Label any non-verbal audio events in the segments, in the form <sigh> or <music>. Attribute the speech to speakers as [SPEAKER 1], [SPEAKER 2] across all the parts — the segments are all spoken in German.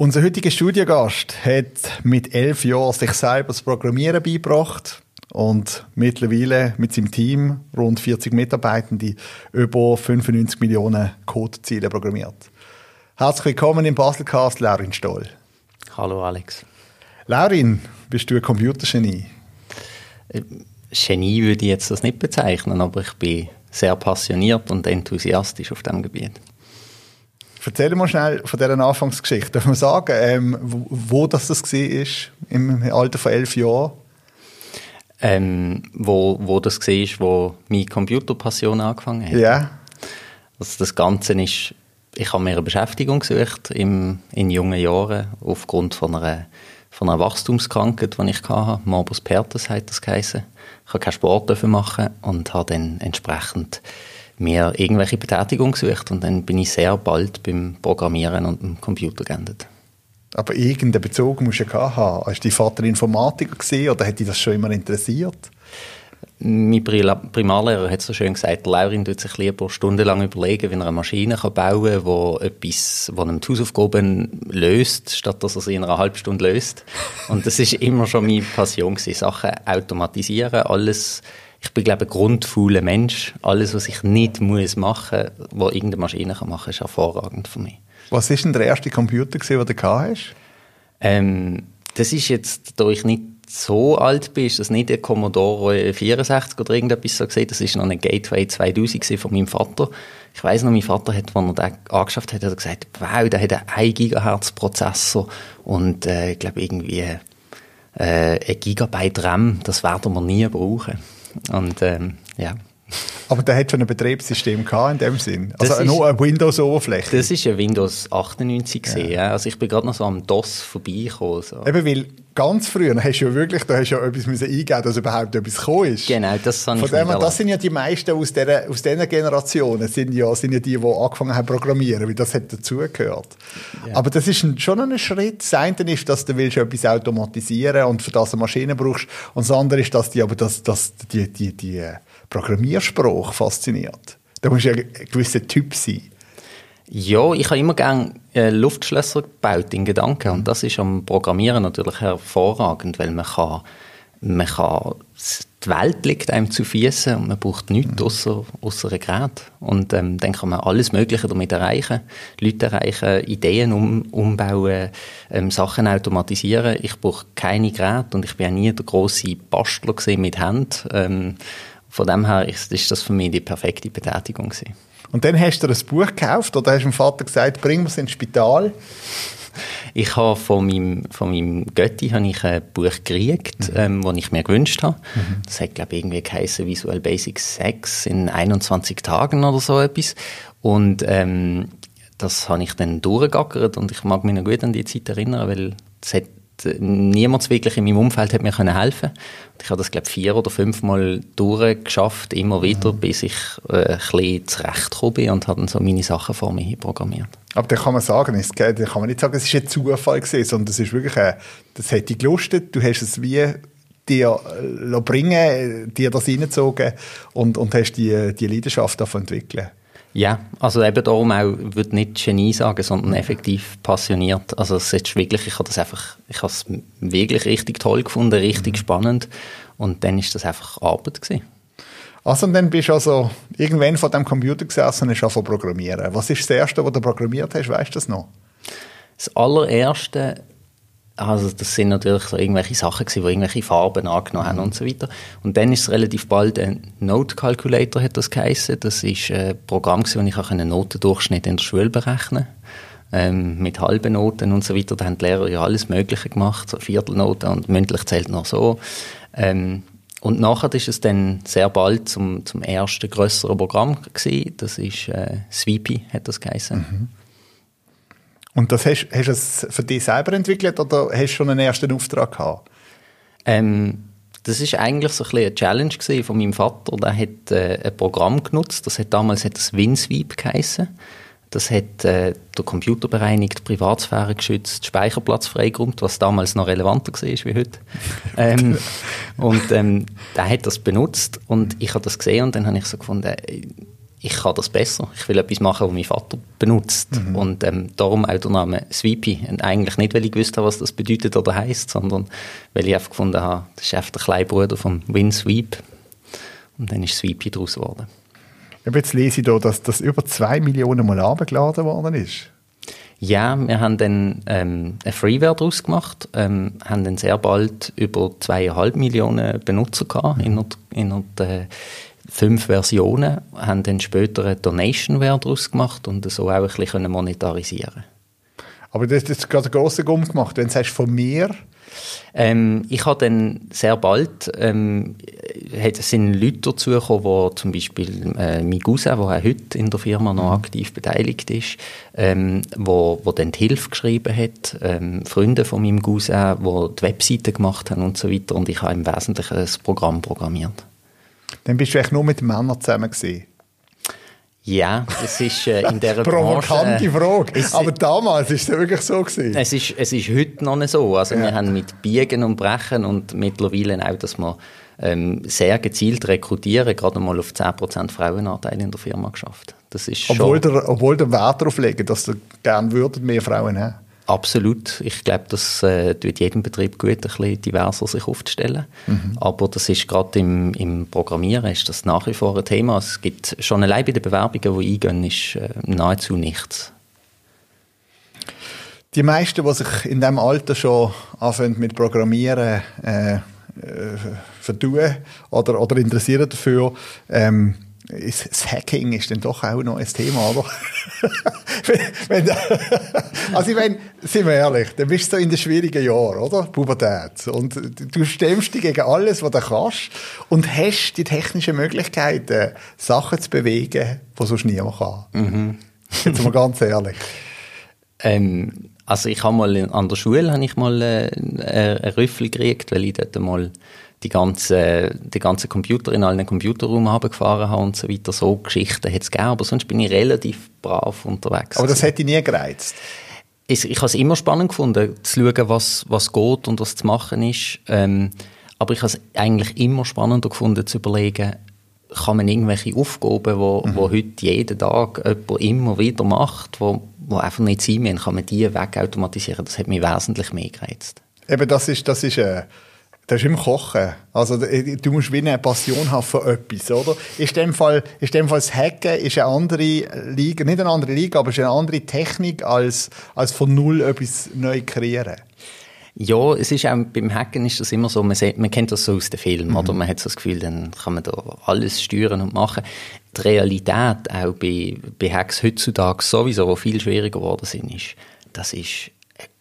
[SPEAKER 1] Unser heutiger Studiogast hat mit elf Jahren sich selber das Programmieren beigebracht und mittlerweile mit seinem Team, rund 40 Mitarbeitende, über 95 Millionen Codeziele programmiert. Herzlich willkommen im Baselcast, Laurin Stoll.
[SPEAKER 2] Hallo Alex.
[SPEAKER 1] Laurin, bist du ein Computergenie?
[SPEAKER 2] Äh, Genie würde ich jetzt das nicht bezeichnen, aber ich bin sehr passioniert und enthusiastisch auf diesem Gebiet.
[SPEAKER 1] Erzähl mal schnell von dieser Anfangsgeschichte. Darf man sagen, ähm, wo, wo das, das war im Alter von elf Jahren?
[SPEAKER 2] Ähm, wo, wo das war, wo meine Computerpassion angefangen hat.
[SPEAKER 1] Ja.
[SPEAKER 2] Also das Ganze ist, ich habe mir eine Beschäftigung gesucht im, in jungen Jahren aufgrund von einer, von einer Wachstumskrankheit, die ich hatte. Morbus Pertus hat das geheißen. Ich habe keinen Sport machen und habe dann entsprechend mir irgendwelche Betätigung gesucht und dann bin ich sehr bald beim Programmieren und beim Computer geendet.
[SPEAKER 1] Aber irgendeinen Bezug musst du ja haben. Hast du dein Vater Informatiker gesehen oder hat dich das schon immer interessiert?
[SPEAKER 2] Mein Primarlehrer hat so schön gesagt, Laurin tut sich lieber stundenlang überlegen, wie er eine Maschine bauen kann, die etwas, die einem die Hausaufgaben löst, statt dass er sie in einer halben Stunde löst. Und das ist immer schon meine Passion gewesen. Sachen automatisieren, alles ich bin, glaube ich, ein grundfauler Mensch. Alles, was ich nicht muss machen muss, was irgendeine Maschine kann machen kann, ist hervorragend für mich.
[SPEAKER 1] Was war denn der erste Computer, den du hast?
[SPEAKER 2] Ähm, das ist jetzt, da ich nicht so alt bin, ist das nicht der Commodore 64 oder irgendetwas so gesehen. Das ist noch ein Gateway 2000 von meinem Vater. Ich weiß noch, mein Vater hat, als er den angeschafft hat, hat er gesagt, wow, der hat einen 1 Gigahertz Prozessor und äh, ich glaube irgendwie äh, ein Gigabyte RAM. Das werden wir nie brauchen. Und ähm, ja.
[SPEAKER 1] Aber der hat schon ein Betriebssystem gehabt in dem Sinn. Also das nur eine Windows-Oberfläche.
[SPEAKER 2] Das ist ein Windows 98 gesehen. Ja. Also ich bin gerade noch so am DOS vorbeigekommen. So.
[SPEAKER 1] Eben weil ganz früher hast du ja wirklich, da hast du ja etwas müssen eingeben, dass überhaupt etwas gekommen ist.
[SPEAKER 2] Genau, das habe
[SPEAKER 1] ich Von dem, Das sind ja die meisten aus dieser, aus dieser Generationen, sind ja, sind ja die, die angefangen haben zu programmieren, weil das hat dazugehört. Ja. Aber das ist ein, schon ein Schritt. Das eine ist, dass du willst etwas automatisieren und für das eine Maschine brauchst. Und das andere ist, dass die, aber das, das, die, die, die Programmierspruch fasziniert. Da musst du ja ein gewisser Typ sein.
[SPEAKER 2] Ja, ich habe immer gerne äh, Luftschlösser gebaut in Gedanken und das ist am Programmieren natürlich hervorragend, weil man kann, man kann die Welt liegt einem zu Füßen und man braucht nichts mhm. außer, außer ein Gerät. Und ähm, dann kann man alles Mögliche damit erreichen. Leute erreichen, Ideen um, umbauen, ähm, Sachen automatisieren. Ich brauche keine Geräte und ich bin auch nie der grosse Bastler mit Händen. Ähm, von dem her ist, das für mich die perfekte Betätigung gewesen.
[SPEAKER 1] Und dann hast du ein Buch gekauft oder hast du dem Vater gesagt, bring es ins Spital?
[SPEAKER 2] Ich habe von meinem, von meinem Götti habe ich ein Buch gekriegt, mhm. ähm, das ich mir gewünscht habe. Mhm. Das hat, glaube ich, irgendwie geheißen Visual Basics 6 in 21 Tagen oder so etwas. Und ähm, das habe ich dann durchgegackert und ich mag mich noch gut an die Zeit erinnern, weil es hat niemand wirklich in meinem Umfeld hat mir können helfen. Ich habe das glaube vier oder fünf Mal durchgeschafft, immer wieder, mhm. bis ich äh, ein bisschen zurechtgekommen bin und habe dann so meine Sachen vor mir programmiert.
[SPEAKER 1] Aber da kann man sagen, es da kann man nicht sagen, es ist ein Zufall gewesen, sondern es ist wirklich, ein, das dich gelustet, du hast es wie dir äh, bringen, dir das reingezogen und, und hast die, die Leidenschaft davon entwickeln.
[SPEAKER 2] Ja, also eben darum auch, ich würde nicht Genie sagen, sondern effektiv passioniert. Also es ist wirklich, ich habe das einfach, ich habe es wirklich richtig toll gefunden, richtig mhm. spannend und dann ist das einfach Arbeit gewesen.
[SPEAKER 1] Also und dann bist du also irgendwann vor dem Computer gesessen und hast angefangen programmieren. Was ist das Erste, was du programmiert hast, weißt du das noch?
[SPEAKER 2] Das allererste also das sind natürlich so irgendwelche Sachen gewesen, die irgendwelche Farben angenommen haben und so weiter. Und dann ist es relativ bald ein Note Calculator, hat das geheißen. Das ist ein Programm gewesen, wo ich auch einen Notendurchschnitt in der Schule berechnen ähm, mit halben Noten und so weiter. Da haben die Lehrer ja alles Mögliche gemacht, so Viertelnoten und mündlich zählt noch so. Ähm, und nachher ist es dann sehr bald zum, zum ersten größeren Programm gewesen. Das ist äh, Sweepy, hat das geheißen. Mhm.
[SPEAKER 1] Und das hast, hast du es für dich selber entwickelt oder hast du schon einen ersten Auftrag gehabt?
[SPEAKER 2] Ähm, das ist eigentlich so ein eine Challenge von meinem Vater. Der hat äh, ein Programm genutzt, das hat damals hat das WinSweep geheißen. Das hat äh, der Computer bereinigt, Privatsphäre geschützt, Speicherplatz freigeräumt, was damals noch relevanter war wie heute. <laughs> ähm, und ähm, der hat das benutzt und ich habe das gesehen und dann habe ich so gefunden, ich kann das besser. Ich will etwas machen, was mein Vater benutzt. Mhm. Und ähm, darum auch der Name Sweepy. Und eigentlich nicht, weil ich gewusst habe, was das bedeutet oder heißt, sondern weil ich einfach gefunden habe, das ist einfach der kleine Bruder von Win Sweep. Und dann ist Sweepy daraus geworden.
[SPEAKER 1] Jetzt lese ich hier, dass das über zwei Millionen Mal abgeladen worden ist.
[SPEAKER 2] Ja, wir haben dann ähm, eine Freeware daraus gemacht, ähm, haben dann sehr bald über zweieinhalb Millionen Benutzer gehabt, mhm. innerhalb, innerhalb der fünf Versionen, haben dann später eine Donationware daraus gemacht und so auch ein bisschen monetarisieren
[SPEAKER 1] Aber das, das gerade einen grossen Gumm gemacht. Wenn du sagst, von mir
[SPEAKER 2] ähm, ich habe dann sehr bald, ähm, sind Leute dazugekommen, wo zum Beispiel äh, mein Cousin, der auch heute in der Firma noch aktiv beteiligt ist, ähm, wo, wo dann die Hilfe geschrieben hat, ähm, Freunde von meinem Cousin, die die Webseite gemacht haben und so weiter und ich habe im Wesentlichen das Programm programmiert.
[SPEAKER 1] Dann bist du echt nur mit Männern zusammen gewesen?
[SPEAKER 2] Ja, es ist äh, in dieser <laughs>
[SPEAKER 1] Provokante Branche, Frage. Es, aber damals ist es wirklich so gewesen.
[SPEAKER 2] Es ist, es ist heute noch nicht so. Also ja. wir haben mit Biegen und Brechen und mittlerweile auch, dass wir ähm, sehr gezielt rekrutieren, gerade mal auf 10% Frauenanteil in der Firma geschafft. Das ist
[SPEAKER 1] obwohl, der, obwohl der Wert darauf legen, dass ihr gerne würdet mehr Frauen haben.
[SPEAKER 2] Absolut. Ich glaube, das äh, tut jedem Betrieb gut, ein bisschen diverser sich aufzustellen. Mhm. Aber das ist gerade im, im Programmieren ist das nach wie vor ein Thema. Es gibt schon allein bei den Bewerbungen, die eingehen, ist äh, nahezu nichts.
[SPEAKER 1] Die meisten, die sich in diesem Alter schon anfangen mit Programmieren äh, äh, vertun oder, oder interessieren dafür, ähm, das Hacking ist dann doch auch noch ein Thema, oder? <laughs> wenn, also ich meine, sind wir ehrlich, dann bist du in den schwierigen Jahren, oder? Pubertät. Und du stemmst dich gegen alles, was du kannst und hast die technischen Möglichkeiten, Sachen zu bewegen, die sonst niemand kann. Mhm. Jetzt mal ganz ehrlich.
[SPEAKER 2] Ähm, also ich habe mal an der Schule habe ich mal äh, einen Rüffel gekriegt, weil ich dort mal die ganze, die ganze Computer in allen Computerraum gefahren habe und so weiter. So Geschichten hätte es gegeben, aber sonst bin ich relativ brav unterwegs.
[SPEAKER 1] Aber das hätte ich nie gereizt?
[SPEAKER 2] Ich, ich habe es immer spannend gefunden, zu schauen, was, was geht und was zu machen ist. Ähm, aber ich habe es eigentlich immer spannender gefunden, zu überlegen, kann man irgendwelche Aufgaben, wo, mhm. wo heute jeden Tag jemand immer wieder macht, wo, wo einfach nicht sein müssen, kann man die wegautomatisieren. Das hat mich wesentlich mehr gereizt.
[SPEAKER 1] Eben, das ist, das ist äh das ist im Kochen. Also du musst wie eine Passion haben für etwas, oder? Ist dem Fall, ist dem Fall das Hacken ist eine andere Liga, nicht eine andere Liga, aber ist eine andere Technik als, als von null etwas neu kreieren.
[SPEAKER 2] Ja, es ist auch, beim Hacken ist das immer so, man, sieht, man kennt das so aus den Filmen, mhm. oder? Man hat so das Gefühl, dann kann man da alles steuern und machen. Die Realität auch bei, bei Hacks heutzutage sowieso, wo viel schwieriger geworden sind, ist, das ist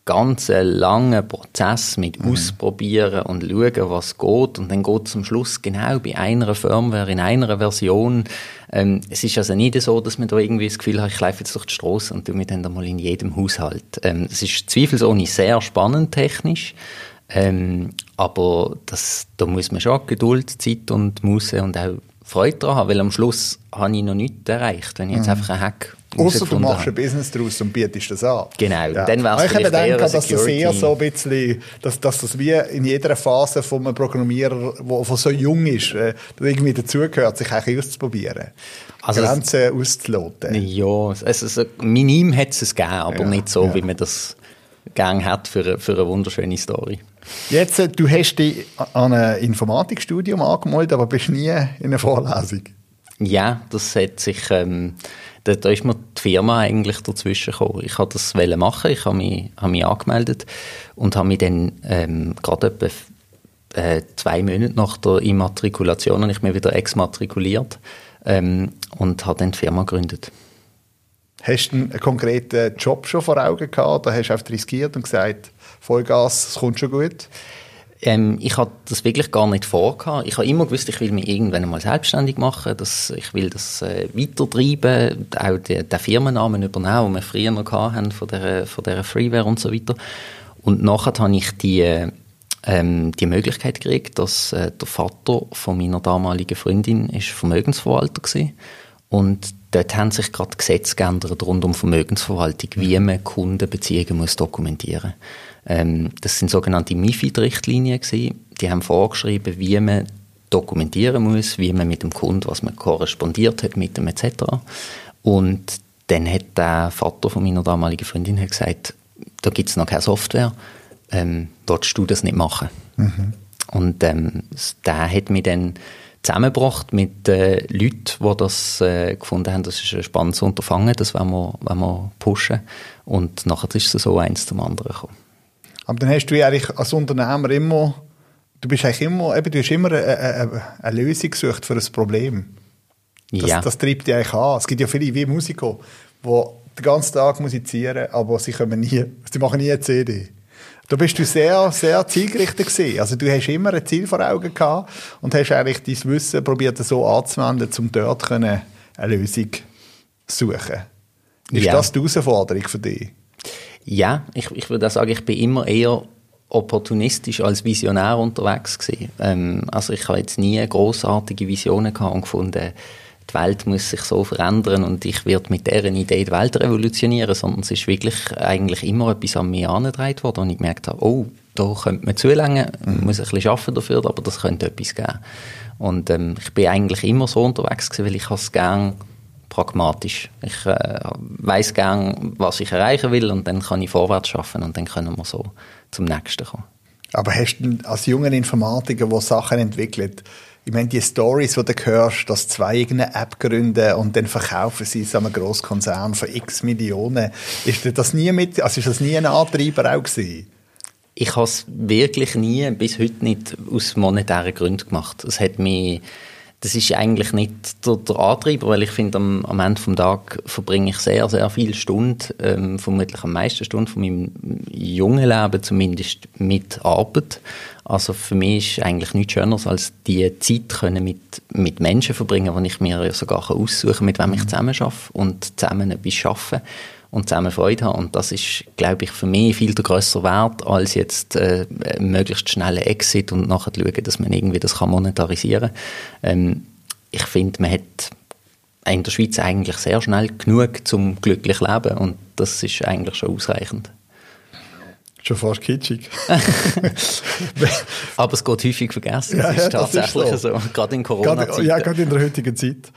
[SPEAKER 2] ganz langer Prozess mit mhm. Ausprobieren und schauen, was geht. Und dann geht es am Schluss genau bei einer Firmware, in einer Version. Ähm, es ist also nicht so, dass man da irgendwie das Gefühl hat, ich laufe jetzt durch die Straße und tue mir dann mal in jedem Haushalt. Ähm, es ist zweifelsohne sehr spannend technisch. Ähm, aber das, da muss man schon Geduld, Zeit und Muße und auch Freude daran haben, weil am Schluss habe ich noch nichts erreicht. Wenn ich jetzt mhm. einfach einen Hack
[SPEAKER 1] Außer du machst ein Business daraus und bietest das an.
[SPEAKER 2] Genau, ja. dann wär's
[SPEAKER 1] Ich habe gedacht, dass das eher so ein bisschen, dass, dass das wie in jeder Phase von einem Programmierer, der so jung ist, äh, irgendwie dazugehört, sich eigentlich auszuprobieren. Also Grenzen auszuloten.
[SPEAKER 2] Ja, also, also minim hat es gegeben, aber ja, nicht so, ja. wie man das gerne hat für, für eine wunderschöne Story.
[SPEAKER 1] Jetzt, äh, du hast dich an ein Informatikstudium angemeldet, aber bist nie in einer Vorlesung.
[SPEAKER 2] Ja, das hat sich... Ähm, da, da ist mir die Firma eigentlich dazwischen gekommen. Ich wollte das machen, ich habe mich, habe mich angemeldet und habe mich dann ähm, gerade etwa äh, zwei Monate nach der Immatrikulation habe ich mich wieder exmatrikuliert ähm, und habe dann die Firma gegründet.
[SPEAKER 1] Hast du einen konkreten Job schon vor Augen gehabt oder hast du einfach riskiert und gesagt, Vollgas, es kommt schon gut?
[SPEAKER 2] Ähm, ich hatte das wirklich gar nicht vor. Ich habe immer gewusst, ich will mich irgendwann einmal selbstständig machen, dass ich will das äh, weitertreiben, auch den, den Firmennamen übernehmen, den wir früher noch hatten, von der, von der Freeware und so weiter. Und nachher habe ich die, ähm, die Möglichkeit gekriegt, dass äh, der Vater von meiner damaligen Freundin ist Vermögensverwalter war. Und dort haben sich gerade Gesetze geändert rund um Vermögensverwaltung, wie man Kundenbeziehungen muss dokumentieren muss. Ähm, das sind sogenannte MIFID-Richtlinien Die haben vorgeschrieben, wie man dokumentieren muss, wie man mit dem Kunden, was man korrespondiert hat mit dem etc. Und dann hat der Vater von meiner damaligen Freundin hat gesagt, da gibt es noch keine Software, ähm, willst du das nicht machen? Mhm. Und ähm, der hat mich dann zusammengebracht mit äh, Leuten, die das äh, gefunden haben, das ist ein spannendes Unterfangen, das wollen wir, wollen wir pushen. Und nachher ist es so eins zum anderen gekommen.
[SPEAKER 1] Aber dann hast du eigentlich als Unternehmer immer, du bist eigentlich immer, eben, du hast immer eine, eine, eine Lösung gesucht für ein Problem. Das, ja. das treibt dich eigentlich an. Es gibt ja viele wie Musiker, die den ganzen Tag musizieren, aber sie, kommen nie, sie machen nie eine CD. Da bist du sehr, sehr zielgerichtet gewesen. Also du hast immer ein Ziel vor Augen gehabt und hast eigentlich dein Wissen probiert so anzuwenden, um dort eine Lösung zu suchen. Ist ja. das die Herausforderung für dich?
[SPEAKER 2] Ja, ich, ich würde auch sagen, ich bin immer eher opportunistisch als Visionär unterwegs gewesen. Ähm, also ich habe jetzt nie großartige Visionen gehabt und gefunden, die Welt muss sich so verändern und ich werde mit deren Idee die Welt revolutionieren, sondern es ist wirklich eigentlich immer etwas an mich angetragen worden und ich gemerkt habe, oh, da könnte man zulangen, man muss ein bisschen arbeiten dafür, aber das könnte etwas geben. Und ähm, ich bin eigentlich immer so unterwegs gewesen, weil ich es gerne pragmatisch. Ich äh, weiß gern, was ich erreichen will und dann kann ich vorwärts schaffen und dann können wir so zum nächsten kommen.
[SPEAKER 1] Aber hast du als junger Informatiker, der Sachen entwickelt, ich meine, die Stories, die du hörst, dass zwei eine App gründen und dann verkaufen sie es einem Grosskonzern für x Millionen, ist das nie mit, also ist das nie ein Antreiber auch gewesen?
[SPEAKER 2] Ich habe es wirklich nie, bis heute nicht, aus monetären Gründen gemacht. Es hat mich das ist eigentlich nicht der, der Antreiber, weil ich finde, am, am Ende des Tages verbringe ich sehr, sehr viele Stunden, ähm, vermutlich am meisten Stunden von meinem jungen Leben zumindest mit Arbeit. Also für mich ist eigentlich nichts Schöneres, als die Zeit können mit, mit Menschen verbringen, wo ich mir sogar aussuchen kann, mit wem ich zusammen arbeite und zusammen etwas arbeite und zusammen Freude haben. Und das ist, glaube ich, für mich viel der grösser Wert, als jetzt äh, möglichst schnellen Exit und nachher schauen, dass man irgendwie das kann monetarisieren kann. Ähm, ich finde, man hat in der Schweiz eigentlich sehr schnell genug zum glücklich leben und das ist eigentlich schon ausreichend.
[SPEAKER 1] Schon fast kitschig. <laughs>
[SPEAKER 2] Aber es geht häufig vergessen. Ja, das ist ja, tatsächlich das ist so. so. Gerade in Corona-Zeiten.
[SPEAKER 1] Ja, gerade in der heutigen Zeit.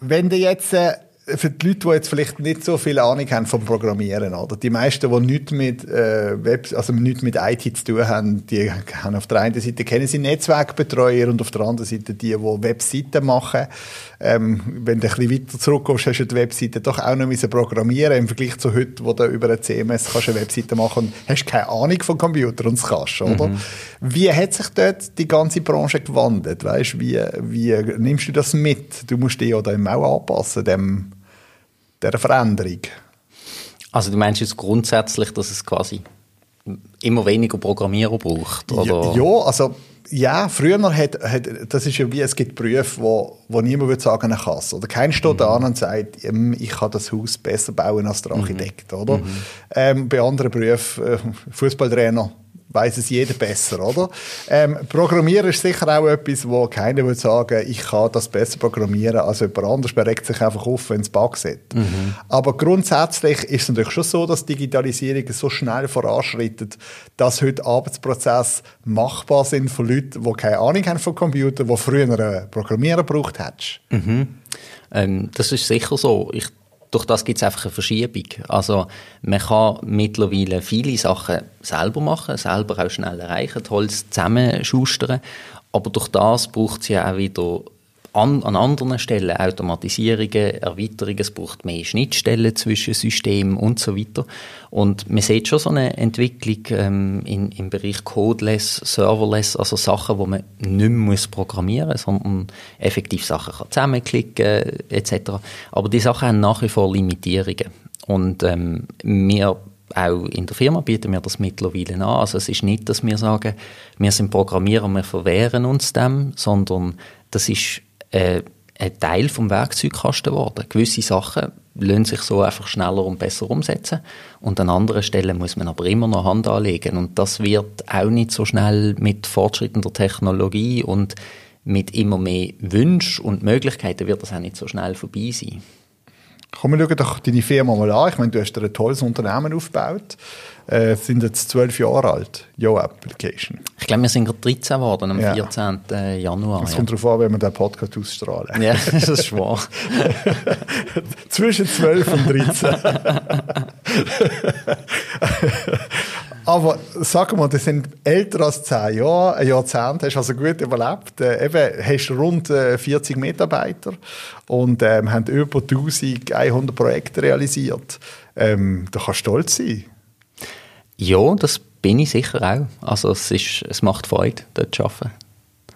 [SPEAKER 1] Wenn du jetzt äh, für die Leute, die jetzt vielleicht nicht so viel Ahnung haben vom Programmieren, oder? Die meisten, die nichts mit, äh, Web, also nichts mit IT zu tun haben, die haben auf der einen Seite kennen sie Netzwerkbetreuer und auf der anderen Seite die, die Webseiten machen. Ähm, wenn du ein bisschen weiter zurückkommst, hast du die Webseite doch auch noch müssen programmieren im Vergleich zu heute, wo du über ein CMS kannst eine Webseite machen und hast keine Ahnung vom Computer und es kannst, oder? Mhm. Wie hat sich dort die ganze Branche gewandelt? Weißt, wie, wie nimmst du das mit? Du musst dich ja da auch anpassen, dem der Veränderung?
[SPEAKER 2] Also du meinst jetzt grundsätzlich, dass es quasi immer weniger Programmierer braucht? Oder?
[SPEAKER 1] Ja, ja, also ja, früher hat, hat, das ist ja wie, es gibt Berufe, wo, wo niemand würde sagen, er kann. Oder kein steht mhm. da und sagt, ähm, ich kann das Haus besser bauen als der mhm. Architekt, mhm. oder? Mhm. Ähm, bei anderen Berufen, äh, Fußballtrainer, weiß es jeder besser, oder? Ähm, programmieren ist sicher auch etwas, wo keiner würde sagen, ich kann das besser programmieren als jemand anderes. Man regt sich einfach auf, wenn es Bugs hat. Mhm. Aber grundsätzlich ist es natürlich schon so, dass Digitalisierung so schnell voranschreitet, dass heute Arbeitsprozesse machbar sind von Leuten, die keine Ahnung haben von Computern, die früher einen Programmierer gebraucht hättest.
[SPEAKER 2] Mhm. Ähm, das ist sicher so. Ich durch das gibt es einfach eine Verschiebung. Also man kann mittlerweile viele Sachen selber machen, selber auch schnell erreichen, Holz zusammenschustern, aber durch das braucht es ja auch wieder an, an anderen Stellen Automatisierungen, Erweiterungen, es braucht mehr Schnittstellen zwischen Systemen und so weiter. Und man sieht schon so eine Entwicklung ähm, in, im Bereich Codeless, Serverless, also Sachen, wo man nicht muss programmieren muss, sondern effektiv Sachen kann zusammenklicken etc. Aber die Sachen haben nach wie vor Limitierungen. Und ähm, wir auch in der Firma bieten wir das mittlerweile an. Also es ist nicht, dass wir sagen, wir sind Programmierer, wir verwehren uns dem, sondern das ist äh, ein Teil vom Werkzeugkasten geworden. Gewisse Sachen lassen sich so einfach schneller und besser umsetzen und an anderen Stellen muss man aber immer noch Hand anlegen und das wird auch nicht so schnell mit fortschreitender Technologie und mit immer mehr Wünschen und Möglichkeiten wird das auch nicht so schnell vorbei sein.
[SPEAKER 1] Komm, wir schauen doch deine Firma mal an. Ich meine, du hast ein tolles Unternehmen aufgebaut. Äh, sind jetzt zwölf Jahre alt, Yo Application.
[SPEAKER 2] Ich glaube, wir sind gerade 13 geworden am
[SPEAKER 1] Ja.
[SPEAKER 2] 14. Januar.
[SPEAKER 1] Es
[SPEAKER 2] ja.
[SPEAKER 1] kommt darauf an, wenn wir den Podcast ausstrahlen.
[SPEAKER 2] ja, das ist wahr. <laughs>
[SPEAKER 1] Zwischen 12 und 13. Aber sag mal, das sind älter als 10 Jahre, ein Jahrzehnt, hast also gut überlebt. Äh, eben, hast rund äh, 40 Mitarbeiter und ähm, haben über 1100 Projekte realisiert. Ähm, da kannst du stolz sein.
[SPEAKER 2] Ja, das bin ich sicher auch. Also es, ist, es macht Freude, dort zu arbeiten.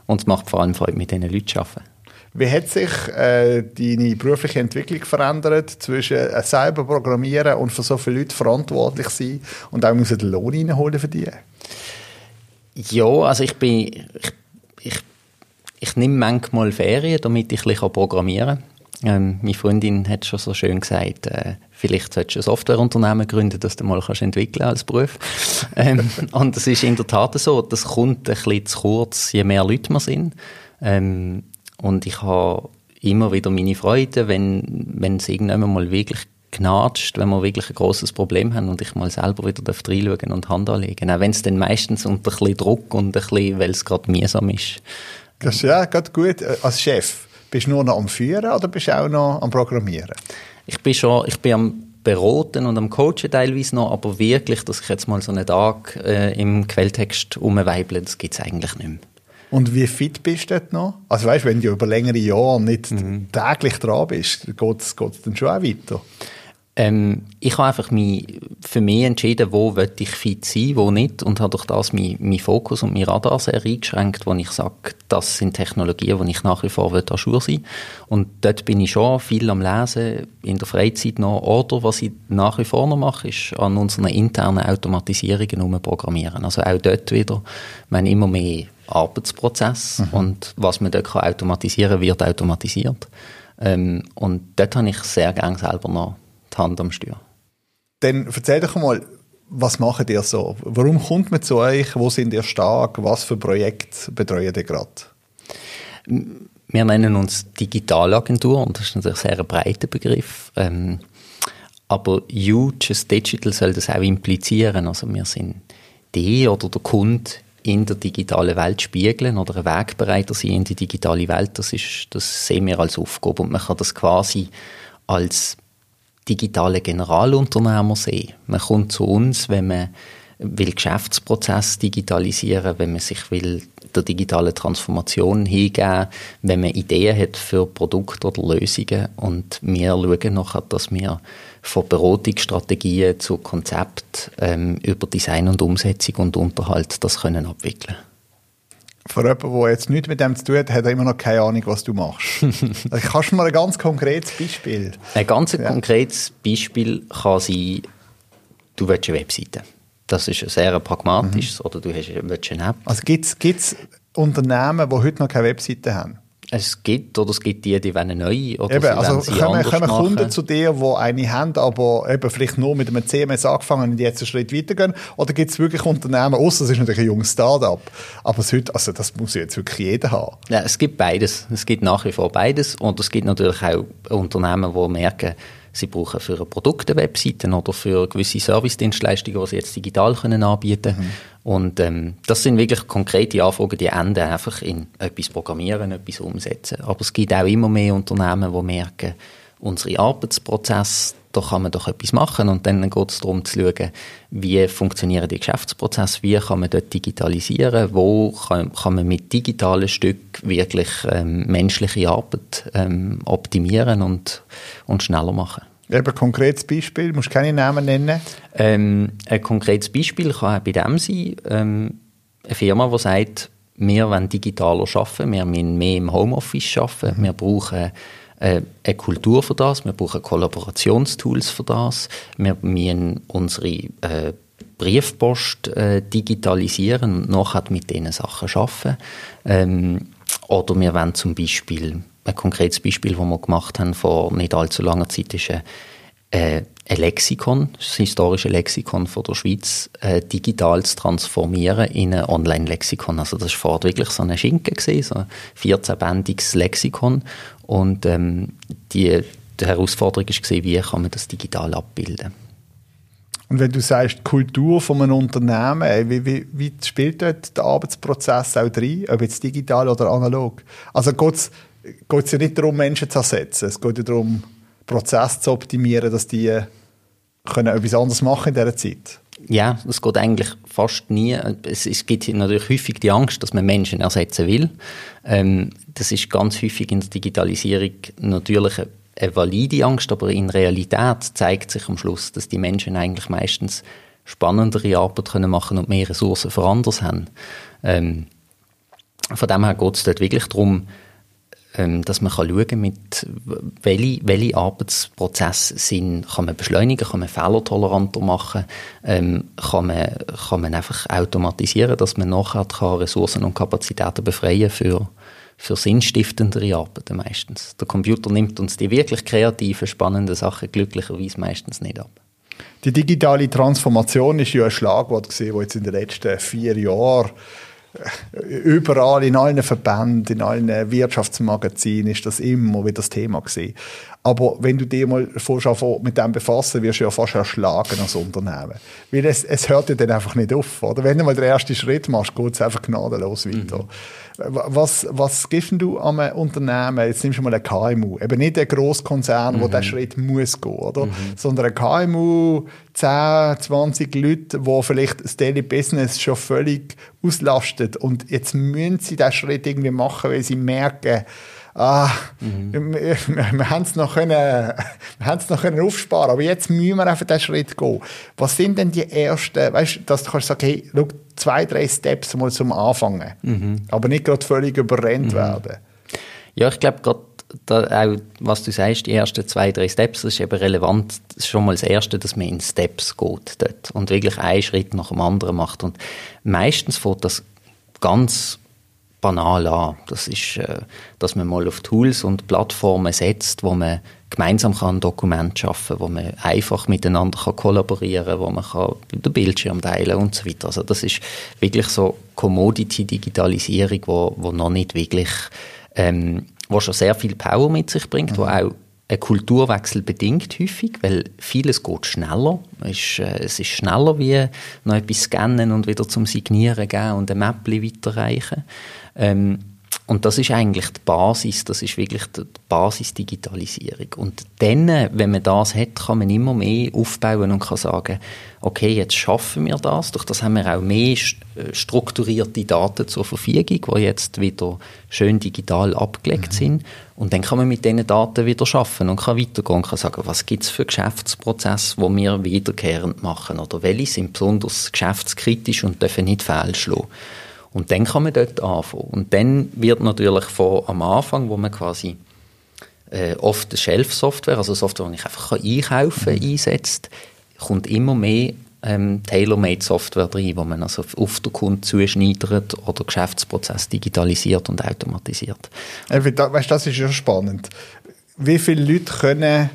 [SPEAKER 2] Und es macht vor allem Freude, mit diesen Leuten zu arbeiten.
[SPEAKER 1] Wie hat sich äh, deine berufliche Entwicklung verändert zwischen äh, selber programmieren und für so viele Leute verantwortlich sein und auch müssen den Lohn reinholen für die?
[SPEAKER 2] Ja, also ich bin... Ich, ich, ich nehme manchmal Ferien, damit ich ein bisschen programmieren kann. Ähm, meine Freundin hat schon so schön gesagt, äh, vielleicht solltest du ein Softwareunternehmen gründen, das du mal kannst entwickeln als Beruf. <laughs> ähm, und es ist in der Tat so, das kommt ein bisschen zu kurz, je mehr Leute wir sind. Ähm, und ich habe immer wieder meine Freude, wenn, wenn es irgendwann mal wirklich knatscht, wenn wir wirklich ein großes Problem haben und ich mal selber wieder reinschauen und Hand anlegen. Auch wenn es dann meistens unter ein bisschen Druck und ein bisschen, weil es gerade mühsam ist.
[SPEAKER 1] Das ist ja gerade gut. Äh, Als Chef, bist du nur noch am Führen oder bist du auch noch am Programmieren?
[SPEAKER 2] Ich bin schon, ich bin am beraten und am coachen teilweise noch, aber wirklich, dass ich jetzt mal so einen Tag äh, im Quelltext umweible, das gibt es eigentlich nicht mehr.
[SPEAKER 1] Und wie fit bist du dort noch? Also weißt, wenn du über längere Jahre nicht täglich dran bist, geht es dann schon auch weiter?
[SPEAKER 2] Ähm, ich habe einfach mich, für mich entschieden, wo will ich fit sein, wo nicht und habe durch das meinen mein Fokus und mein Radar sehr eingeschränkt, wo ich sage, das sind Technologien, wo ich nach wie vor will, Jour sein Und dort bin ich schon viel am Lesen, in der Freizeit noch. Oder was ich nach wie vor noch mache, ist an unseren internen Automatisierungen umprogrammieren. Also auch dort wieder, wir haben immer mehr Arbeitsprozess und was man dort kann automatisieren wird automatisiert. Ähm, und dort habe ich sehr gerne selber noch die Hand am Steuer.
[SPEAKER 1] Dann erzähl doch mal, was macht ihr so? Warum kommt man zu euch? Wo sind ihr stark? Was für Projekte betreuen ihr gerade?
[SPEAKER 2] Wir nennen uns Digitalagentur und das ist natürlich ein sehr breiter Begriff. Ähm, aber Huges Digital soll das auch implizieren. Also wir sind die oder der Kunde in der digitalen Welt spiegeln oder ein Wegbereiter sein in die digitale Welt. Das, ist, das sehen wir als Aufgabe und man kann das quasi als digitale Generalunternehmer sehen. Man kommt zu uns, wenn man will Geschäftsprozess digitalisieren, wenn man sich will der digitalen Transformation hingeben, wenn man Ideen hat für Produkte oder Lösungen und wir schauen nachher, dass wir von Beratungsstrategien zu Konzept ähm, über Design und Umsetzung und Unterhalt das können abwickeln.
[SPEAKER 1] Für jemanden, der jetzt nichts mit dem zu tun hat, hat er immer noch keine Ahnung, was du machst. <laughs> also, kannst du mal ein ganz konkretes Beispiel?
[SPEAKER 2] Ein ganz konkretes Beispiel kann sein, du willst eine Webseite. Das ist sehr pragmatisches, oder du willst eine App.
[SPEAKER 1] Also gibt es Unternehmen, die heute noch keine Webseite haben?
[SPEAKER 2] Es gibt, oder es gibt die, die wollen neu, oder
[SPEAKER 1] Eben,
[SPEAKER 2] sie
[SPEAKER 1] also
[SPEAKER 2] sie
[SPEAKER 1] kommen,
[SPEAKER 2] anders
[SPEAKER 1] kommen
[SPEAKER 2] machen.
[SPEAKER 1] Kunden zu dir, die eine haben, aber eben vielleicht nur mit einem CMS angefangen und jetzt einen Schritt weitergehen? Oder gibt es wirklich Unternehmen, außer es ist natürlich ein junges Start-up, aber heute, also das muss jetzt wirklich jeder haben.
[SPEAKER 2] Ja, es gibt beides. Es gibt nach wie vor beides. Und es gibt natürlich auch Unternehmen, die merken, sie brauchen für ein Produkt eine Webseite oder für gewisse Service-Dienstleistungen, die sie jetzt digital können anbieten können. Und ähm, das sind wirklich konkrete Anfragen, die enden einfach in etwas programmieren, etwas umsetzen. Aber es gibt auch immer mehr Unternehmen, die merken, unsere Arbeitsprozesse, da kann man doch etwas machen und dann geht es darum zu schauen, wie funktionieren die Geschäftsprozesse, wie kann man dort digitalisieren, wo kann, kann man mit digitalen Stück wirklich ähm, menschliche Arbeit ähm, optimieren und, und schneller machen.
[SPEAKER 1] Eben ein konkretes Beispiel, musst du keine Namen nennen.
[SPEAKER 2] Ähm, ein konkretes Beispiel kann auch bei dem sein, ähm, eine Firma, die sagt, wir wollen digitaler arbeiten, wir müssen mehr im Homeoffice arbeiten, wir brauchen äh, eine Kultur für das, wir brauchen Kollaborationstools für das, wir müssen unsere äh, Briefpost äh, digitalisieren und nachher mit diesen Sachen arbeiten. Ähm, oder wir wollen zum Beispiel, ein konkretes Beispiel, das wir gemacht haben vor nicht allzu langer Zeit, ist ein, äh, ein Lexikon, das historische Lexikon von der Schweiz, äh, digital zu transformieren in ein Online-Lexikon. Also das war vorher wirklich so eine Schinken, gewesen, so ein 14-bändiges Lexikon. Und ähm, die, die Herausforderung war, wie kann man das digital abbilden.
[SPEAKER 1] Und wenn du sagst, Kultur von einem Unternehmen, wie, wie, wie spielt dort der Arbeitsprozess auch rein, ob jetzt digital oder analog? Also geht es ja nicht darum, Menschen zu ersetzen, es geht ja darum, Prozesse zu optimieren, dass die können etwas anderes machen in dieser Zeit.
[SPEAKER 2] Ja, es geht eigentlich fast nie. Es, es, gibt natürlich häufig die Angst, dass man Menschen ersetzen will. Ähm, das ist ganz häufig in der Digitalisierung natürlich eine, eine valide Angst, aber in Realität zeigt sich am Schluss, dass die Menschen eigentlich meistens spannendere Arbeit können machen und mehr Ressourcen für anderes haben. Ähm, von dem her geht es dort wirklich darum, dass man schauen kann, mit welche, welche Arbeitsprozesse sind, kann man beschleunigen, kann man fehlertoleranter machen, ähm, kann, man, kann man einfach automatisieren, dass man nachher kann Ressourcen und Kapazitäten befreien für, für sinnstiftendere Arbeiten meistens. Der Computer nimmt uns die wirklich kreativen, spannenden Sachen glücklicherweise meistens nicht ab.
[SPEAKER 1] Die digitale Transformation ist ja ein Schlagwort gesehen, das jetzt in den letzten vier Jahren <laughs> überall in allen Verbänden, in allen Wirtschaftsmagazinen ist das immer wieder das Thema gewesen. Aber wenn du dir mal mit dem befassen, wirst du ja fast erschlagen als Unternehmen. Weil es, es hört ja dann einfach nicht auf, oder? Wenn du mal den ersten Schritt machst, geht es einfach gnadenlos weiter. Mhm. Was, was gibst du am Unternehmen? Jetzt nimmst du mal ein KMU. Eben nicht ein Grosskonzern, mhm. wo der Schritt muss gehen, oder? Mhm. Sondern ein KMU, 10, 20 Leute, wo vielleicht das Daily Business schon völlig auslastet. Und jetzt müssen sie diesen Schritt irgendwie machen, weil sie merken, ah, mhm. wir, wir, wir haben es noch können, wir haben es noch können aufsparen, aber jetzt müssen wir einfach diesen Schritt gehen. Was sind denn die ersten, weißt du, dass du kannst sagen, hey, schau, zwei, drei Steps mal zum Anfangen, mhm. aber nicht gerade völlig überrennt mhm. werden.
[SPEAKER 2] Ja, ich glaube gerade auch, was du sagst, die ersten zwei, drei Steps, das ist eben relevant, das ist schon mal das Erste, dass man in Steps geht dort und wirklich einen Schritt nach dem anderen macht und meistens fängt das ganz banal an. Das ist, äh, dass man mal auf Tools und Plattformen setzt, wo man gemeinsam kann Dokumente schaffen, wo man einfach miteinander kann kollaborieren, wo man kann den Bildschirm teilen und so weiter. Also das ist wirklich so Commodity-Digitalisierung, wo, wo noch nicht wirklich, ähm, wo schon sehr viel Power mit sich bringt, mhm. wo auch ein Kulturwechsel bedingt häufig, weil vieles geht schneller. Es ist, äh, es ist schneller wie noch etwas scannen und wieder zum Signieren gehen und ein Mäppchen weiterreichen. Ähm, und das ist eigentlich die Basis, das ist wirklich die Basis Digitalisierung. Und dann, wenn man das hat, kann man immer mehr aufbauen und kann sagen, okay, jetzt schaffen wir das. Durch das haben wir auch mehr äh, strukturierte Daten zur Verfügung, die jetzt wieder schön digital abgelegt mhm. sind. Und dann kann man mit diesen Daten wieder schaffen und kann weitergehen und kann sagen, was gibt es für Geschäftsprozesse, die wir wiederkehrend machen oder welche sind besonders geschäftskritisch und dürfen nicht fehlschlagen. Und dann kann man dort anfangen. Und dann wird natürlich von am Anfang, wo man quasi äh, oft Shelf-Software, also Software, die ich einfach einkaufen kann, mhm. einsetzt, kommt immer mehr ähm, Tailor-Made-Software rein, wo man also auf den Kunden zuschneidert oder Geschäftsprozess digitalisiert und automatisiert.
[SPEAKER 1] Weißt, das ist ja spannend. Wie viele Leute können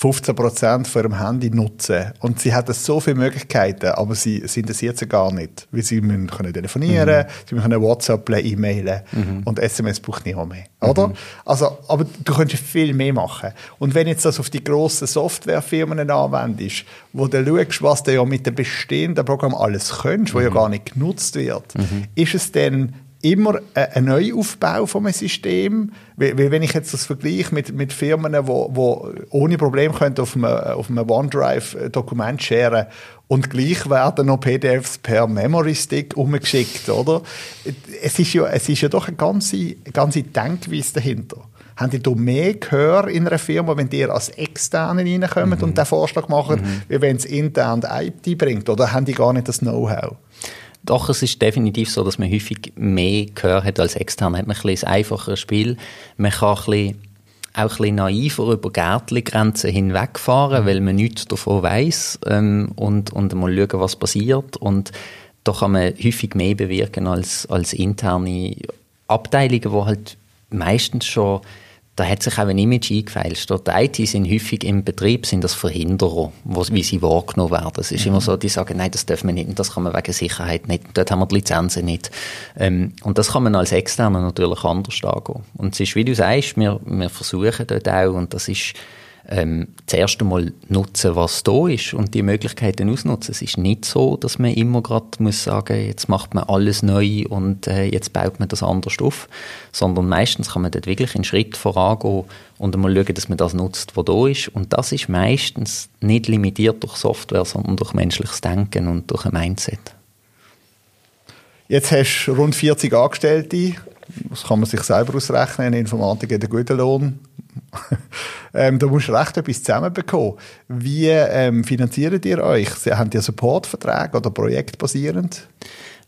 [SPEAKER 1] 15% von ihrem Handy nutzen. Und sie haben so viele Möglichkeiten, aber sie, sie interessiert sie gar nicht. Weil sie müssen können telefonieren, mhm. sie können WhatsApp, E-Mailen mhm. und SMS braucht niemand mehr. Oder? Mhm. Also, aber du könntest viel mehr machen. Und wenn jetzt das auf die grossen Softwarefirmen anwendest, wo du schaust, was du ja mit dem bestehenden Programm alles könntest, wo ja mhm. gar nicht genutzt wird, mhm. ist es dann immer ein Neuaufbau von einem System. Weil, wenn ich jetzt das vergleiche mit, mit Firmen, die wo, wo ohne Problem können auf einem, auf einem OneDrive Dokument sharen und gleich werden noch PDFs per Memory Stick umgeschickt, oder? Es ist ja, es ist ja doch eine ganze, ganze Denkweise dahinter. Haben die da mehr Gehör in einer Firma, wenn die als Externe reinkommen mhm. und den Vorschlag machen, mhm. wie wenn es intern die IT bringt? Oder haben die gar nicht das Know-how?
[SPEAKER 2] Doch, es ist definitiv so, dass man häufig mehr Gehör hat als extern. Hat man ein, ein einfacheres Spiel. Man kann ein bisschen, auch ein bisschen naiver über Gärtli-Grenzen hinwegfahren, mhm. weil man nichts davon weiss ähm, und, und mal schauen, was passiert. Und da kann man häufig mehr bewirken als, als interne Abteilungen, die halt meistens schon da hat sich auch ein Image eingefeilst. Die IT sind häufig im Betrieb sind das Verhinderer, wie sie wahrgenommen werden. Es ist mhm. immer so, die sagen, nein, das dürfen wir nicht, das kann man wegen Sicherheit nicht, dort haben wir die Lizenzen nicht. Ähm, und das kann man als Externer natürlich anders angehen. Und es ist, wie du sagst, wir, wir versuchen dort auch, und das ist ähm, zuerst einmal nutzen, was da ist und die Möglichkeiten ausnutzen. Es ist nicht so, dass man immer gerade muss sagen, jetzt macht man alles neu und äh, jetzt baut man das anders auf, sondern meistens kann man dort wirklich einen Schritt vorangehen und einmal schauen, dass man das nutzt, was da ist. Und das ist meistens nicht limitiert durch Software, sondern durch menschliches Denken und durch ein Mindset.
[SPEAKER 1] Jetzt hast du rund 40 Angestellte. Das kann man sich selber ausrechnen. In Informatik hat einen guten Lohn. <laughs> ähm, da musst du recht etwas zusammenbekommen. Wie ähm, finanziert ihr euch? Habt ihr Supportverträge oder projektbasierend?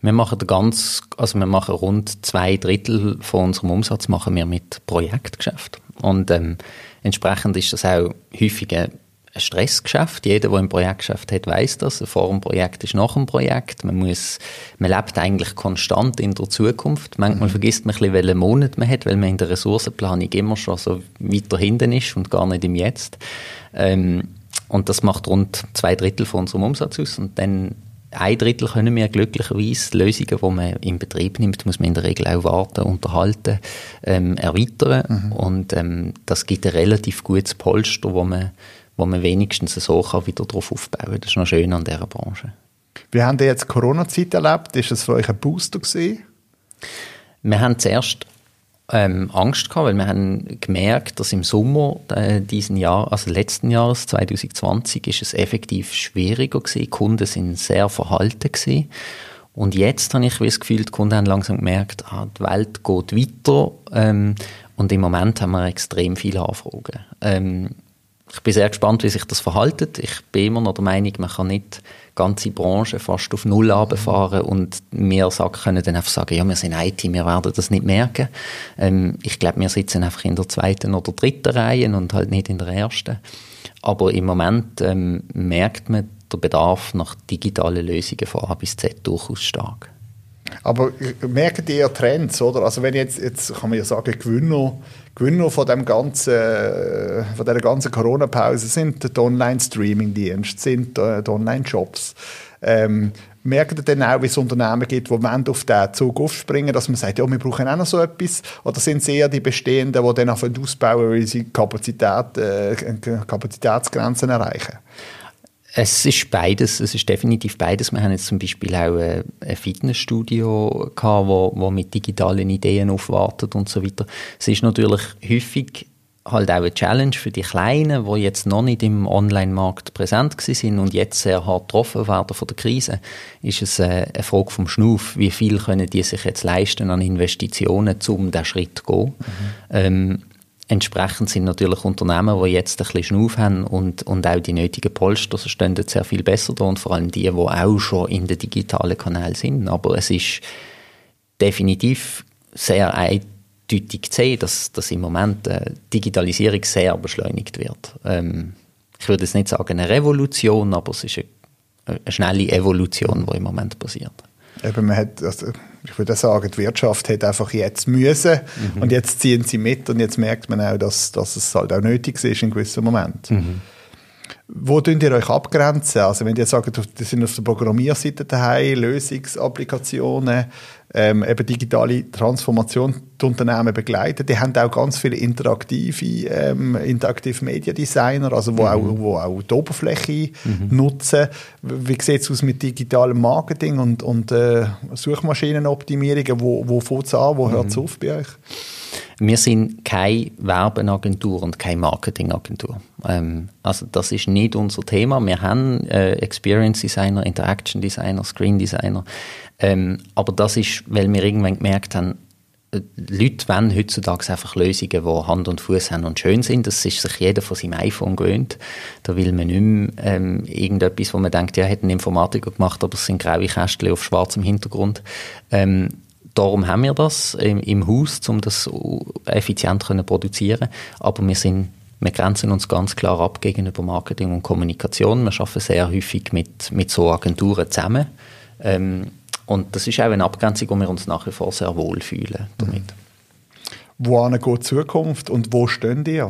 [SPEAKER 2] Wir machen ganz, also wir machen rund zwei Drittel von unserem Umsatz machen wir mit Projektgeschäft. Und ähm, entsprechend ist das auch häufig ein ein Stressgeschäft. Jeder, der ein Projektgeschäft hat, weiß das. Vor dem Projekt ist nach dem Projekt. Man muss, man lebt eigentlich konstant in der Zukunft. Manchmal mhm. vergisst man ein bisschen, welchen Monat man hat, weil man in der Ressourcenplanung immer schon so weiter hinten ist und gar nicht im Jetzt. Ähm, und das macht rund zwei Drittel von unserem Umsatz aus. Und dann ein Drittel können wir glücklicherweise Lösungen, die man in Betrieb nimmt, muss man in der Regel auch warten, unterhalten, ähm, erweitern. Mhm. Und ähm, das gibt ein relativ gutes Polster, wo man wo man wenigstens so kann wieder darauf aufbauen kann. Das ist noch schön an dieser Branche.
[SPEAKER 1] Wie haben Sie jetzt Corona-Zeit erlebt? Ist das für euch ein Booster gewesen?
[SPEAKER 2] Wir haben zuerst ähm, Angst gehabt, weil wir haben gemerkt, dass im Sommer äh, diesen Jahr, also letzten Jahres 2020, ist es effektiv schwieriger gewesen. Die Kunden sind sehr verhalten gewesen. Und jetzt habe ich das Gefühl, die Kunden haben langsam gemerkt, ah, die Welt geht weiter. Ähm, und im Moment haben wir extrem viele Anfragen. Ähm, ich bin sehr gespannt, wie sich das verhaltet. Ich bin immer noch der Meinung, man kann nicht ganze Branche fast auf Null runterfahren und wir können dann einfach sagen, ja, wir sind IT, wir werden das nicht merken. Ähm, ich glaube, wir sitzen einfach in der zweiten oder dritten Reihe und halt nicht in der ersten. Aber im Moment ähm, merkt man der Bedarf nach digitalen Lösungen von A bis Z durchaus stark.
[SPEAKER 1] Aber merkt ihr Trends, oder? Also wenn jetzt, jetzt kann man ja sagen, Gewinner, Gewinner von dem ganzen, äh, von der ganzen Corona-Pause sind die Online-Streaming-Dienste, sind äh, die Online-Shops. Ähm, merkt ihr dann auch, wie es Unternehmen gibt, die auf diesen Zug aufspringen, dass man sagt, ja, wir brauchen auch noch so etwas? Oder sind es eher die Bestehenden, die dann ausbauen, weil sie Kapazität, äh, Kapazitätsgrenzen erreichen?
[SPEAKER 2] Es ist beides, es ist definitiv beides. Wir haben jetzt zum Beispiel auch ein Fitnessstudio gehabt, wo, wo mit digitalen Ideen aufwartet und so weiter. Es ist natürlich häufig halt auch eine Challenge für die Kleinen, die jetzt noch nicht im Online-Markt präsent sind und jetzt sehr hart getroffen werden von der Krise, ist es eine Frage vom Schnuff. Wie viel können die sich jetzt leisten an Investitionen, um diesen Schritt zu gehen? Mhm. Ähm, Entsprechend sind natürlich Unternehmen, die jetzt ein bisschen Schnuff haben und, und auch die nötigen Polster stehen sehr viel besser da und vor allem die, die auch schon in den digitalen Kanälen sind. Aber es ist definitiv sehr eindeutig zu sehen, dass, dass im Moment die Digitalisierung sehr beschleunigt wird. Ähm, ich würde jetzt nicht sagen eine Revolution, aber es ist eine, eine schnelle Evolution, die im Moment passiert.
[SPEAKER 1] Eben, man hat, also ich würde sagen, die Wirtschaft hat einfach jetzt müssen mhm. und jetzt ziehen sie mit und jetzt merkt man auch, dass, dass es halt auch nötig ist in gewissen Momenten. Mhm. Wo könnt ihr euch abgrenzen? Also wenn ihr sagt, das sind auf der Programmierseite daheim, Lösungsapplikationen, ähm, eben digitale Transformation die Unternehmen begleiten, die haben auch ganz viele interaktive, ähm, interaktive Media Designer, also wo, mhm. auch, wo auch die Oberfläche mhm. nutzen. Wie sieht es aus mit digitalem Marketing und, und äh, Suchmaschinenoptimierungen? Wo, wo fängt es an? Wo hört es mhm. auf bei euch?
[SPEAKER 2] Wir sind keine Werbeagentur und keine Marketingagentur. Ähm, also das ist nicht unser Thema. Wir haben äh, Experience Designer, Interaction Designer, Screen Designer. Ähm, aber das ist, weil wir irgendwann gemerkt haben, äh, Leute wollen heutzutage einfach Lösungen, die Hand und Fuß haben und schön sind. Das ist sich jeder von seinem iPhone gewöhnt. Da will man nicht mehr ähm, irgendetwas, wo man denkt, ja, hätte ein Informatiker gemacht, aber es sind graue Kästchen auf schwarzem Hintergrund. Ähm, Darum haben wir das im, im Haus, um das effizient zu produzieren. Aber wir sind wir grenzen uns ganz klar ab gegenüber Marketing und Kommunikation. Wir arbeiten sehr häufig mit, mit so Agenturen zusammen. Ähm, und das ist auch eine Abgrenzung, wo wir uns nach wie vor sehr wohl fühlen damit.
[SPEAKER 1] Wo geht die Zukunft und wo stehen die?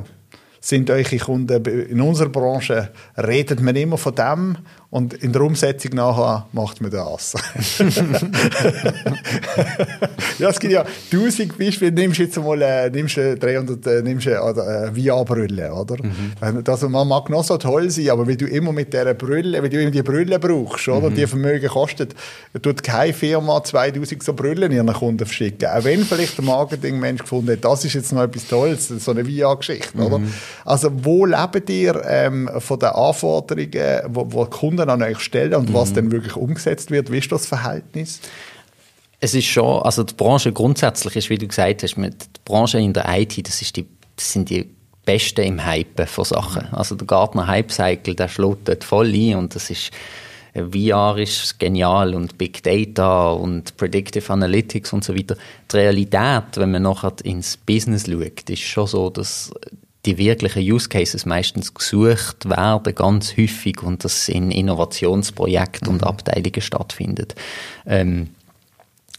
[SPEAKER 1] sind eure Kunden in unserer Branche, redet man immer von dem und in der Umsetzung nachher macht man das. <laughs> ja, es gibt ja tausend Beispiele. Nimmst jetzt mal äh, nimmst 300 äh, nimmst, äh, äh VR-Brille, oder? Mhm. Das, man mag noch so toll sein, aber wenn du immer mit dieser Brille, wenn du immer die Brille brauchst, oder? Mhm. Die Vermögen kostet, tut keine Firma 2000 so Brillen ihren Kunden verschicken. Auch wenn vielleicht der Marketingmensch gefunden hat, das ist jetzt noch etwas Tolles, so eine VR-Geschichte, mhm. oder? Also, wo lebt ihr ähm, von den Anforderungen, wo, wo Kunden an euch stellen und mhm. was dann wirklich umgesetzt wird? Wie ist das Verhältnis?
[SPEAKER 2] Es ist schon, also die Branche grundsätzlich ist, wie du gesagt hast, mit die Branche in der IT, das, ist die, das sind die Besten im Hypen von Sachen. Also der Gartner Hype Cycle, der schlägt dort voll ein und das ist VR ist genial und Big Data und Predictive Analytics und so weiter. Die Realität, wenn man nachher ins Business schaut, ist schon so, dass die wirklichen Use Cases meistens gesucht werden, ganz häufig, und das in Innovationsprojekten mhm. und Abteilungen stattfindet. Ähm,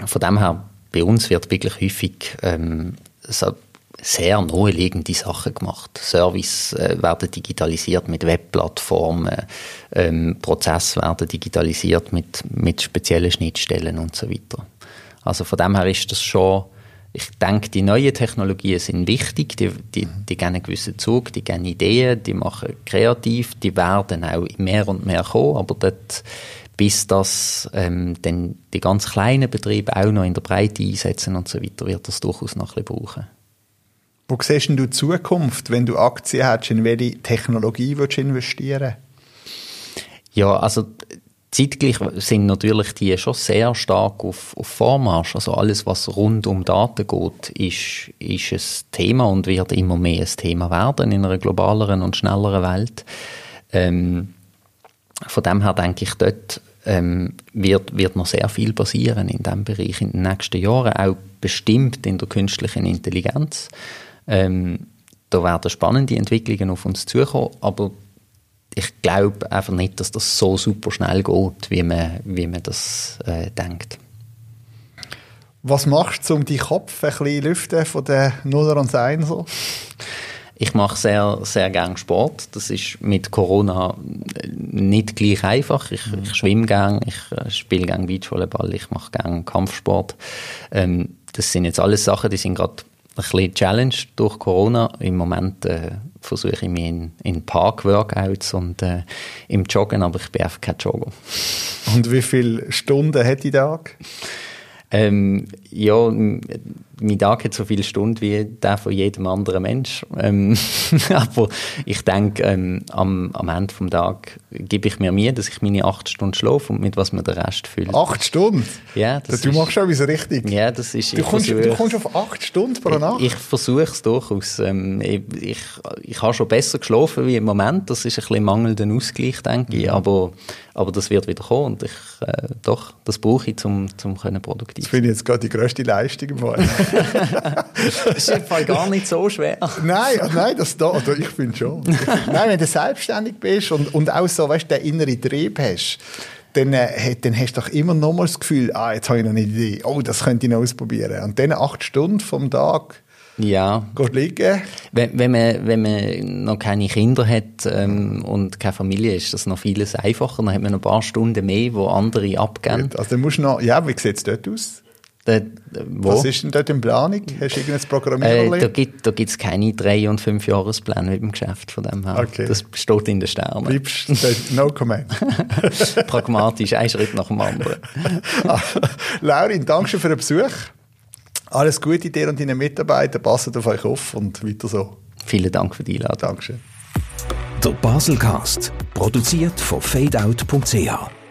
[SPEAKER 2] von dem her, bei uns wird wirklich häufig ähm, so sehr naheliegende Sachen gemacht. Service äh, werden digitalisiert mit Webplattformen, ähm, Prozesse werden digitalisiert mit, mit speziellen Schnittstellen und so weiter. Also von dem her ist das schon ich denke, die neuen Technologien sind wichtig, die, die, die geben einen gewissen Zug, die geben Ideen, die machen kreativ, die werden auch mehr und mehr kommen, aber dort, bis das ähm, dann die ganz kleinen Betriebe auch noch in der Breite einsetzen und so weiter, wird das durchaus noch ein bisschen brauchen.
[SPEAKER 1] Wo siehst du die Zukunft, wenn du Aktien hast, in welche Technologie willst du investieren?
[SPEAKER 2] Ja, also Zeitgleich sind natürlich die schon sehr stark auf, auf Vormarsch. Also alles, was rund um Daten geht, ist, ist ein Thema und wird immer mehr ein Thema werden in einer globaleren und schnelleren Welt. Ähm, von dem her denke ich, dort ähm, wird, wird noch sehr viel passieren in diesem Bereich in den nächsten Jahren, auch bestimmt in der künstlichen Intelligenz. Ähm, da werden spannende Entwicklungen auf uns zukommen, aber ich glaube einfach nicht, dass das so super schnell geht, wie man, wie man das äh, denkt.
[SPEAKER 1] Was machst du, um deinen Kopf ein bisschen lüften von den Nuller und Einser?
[SPEAKER 2] Ich mache sehr, sehr gerne Sport. Das ist mit Corona nicht gleich einfach. Ich, ich schwimme gerne, ich äh, spiele gerne Beachvolleyball, ich mache gerne Kampfsport. Ähm, das sind jetzt alles Sachen, die sind gerade ein bisschen Challenge durch Corona. Im Moment äh, versuche ich mich in, in Park-Workouts und äh, im Joggen, aber ich bin einfach kein Jogger.
[SPEAKER 1] Und wie viele Stunden hat die Tag?
[SPEAKER 2] Ähm, ja, mein Tag hat so viele Stunden wie der von jedem anderen Mensch. Ähm, <laughs> aber ich denke, ähm, am, am Ende des Tages gebe ich mir Mühe, dass ich meine acht Stunden schlafe und mit was man den Rest füllt.
[SPEAKER 1] Acht Stunden?
[SPEAKER 2] Ja. Das
[SPEAKER 1] du ist, machst schon etwas richtig.
[SPEAKER 2] Ja, das ist...
[SPEAKER 1] Du, kommst, du kommst auf acht Stunden pro Nacht?
[SPEAKER 2] Ich, ich versuche es durchaus. Ähm, ich, ich, ich habe schon besser geschlafen wie im Moment. Das ist ein bisschen mangelnder Ausgleich, denke ich. Mhm. Aber, aber das wird wieder kommen und ich, äh, doch, das brauche ich, um, um produktiv
[SPEAKER 1] Das finde ich jetzt gerade die grösste Leistung im Fall. <laughs> <laughs>
[SPEAKER 2] das ist im Fall gar nicht so schwer.
[SPEAKER 1] Nein, nein, das da, also ich finde schon. nein, wenn du selbstständig bist und, und auch so, weißt, den inneren Trieb hast, dann, äh, dann hast du doch immer noch mal das Gefühl, ah, jetzt habe ich noch eine Idee, oh, das könnte ich noch ausprobieren. Und dann acht Stunden vom Tag
[SPEAKER 2] ja.
[SPEAKER 1] Gehst liegen?
[SPEAKER 2] Wenn, wenn, man, wenn man noch keine Kinder hat ähm, und keine Familie, ist das noch vieles einfacher. Dann hat man noch ein paar Stunden mehr, wo andere abgeben.
[SPEAKER 1] Also dann musst du noch, ja, wie sieht es dort aus?
[SPEAKER 2] Da,
[SPEAKER 1] Was ist denn dort in Planung? Hast du irgendein Programmierung?
[SPEAKER 2] Äh, da gibt da gibt's keine drei- und fünf Jahrespläne mit dem Geschäft von dem her. Okay. Das steht in den Sternen.
[SPEAKER 1] Bleibst no comment. <laughs>
[SPEAKER 2] Pragmatisch, ein Schritt nach dem anderen. <laughs>
[SPEAKER 1] Laurin, danke schön für den Besuch. Alles Gute dir und deinen Mitarbeitern. Passt auf euch auf und weiter so.
[SPEAKER 2] Vielen Dank für die Einladung.
[SPEAKER 1] Dankeschön.
[SPEAKER 3] Der Baselcast, produziert von fadeout.ch.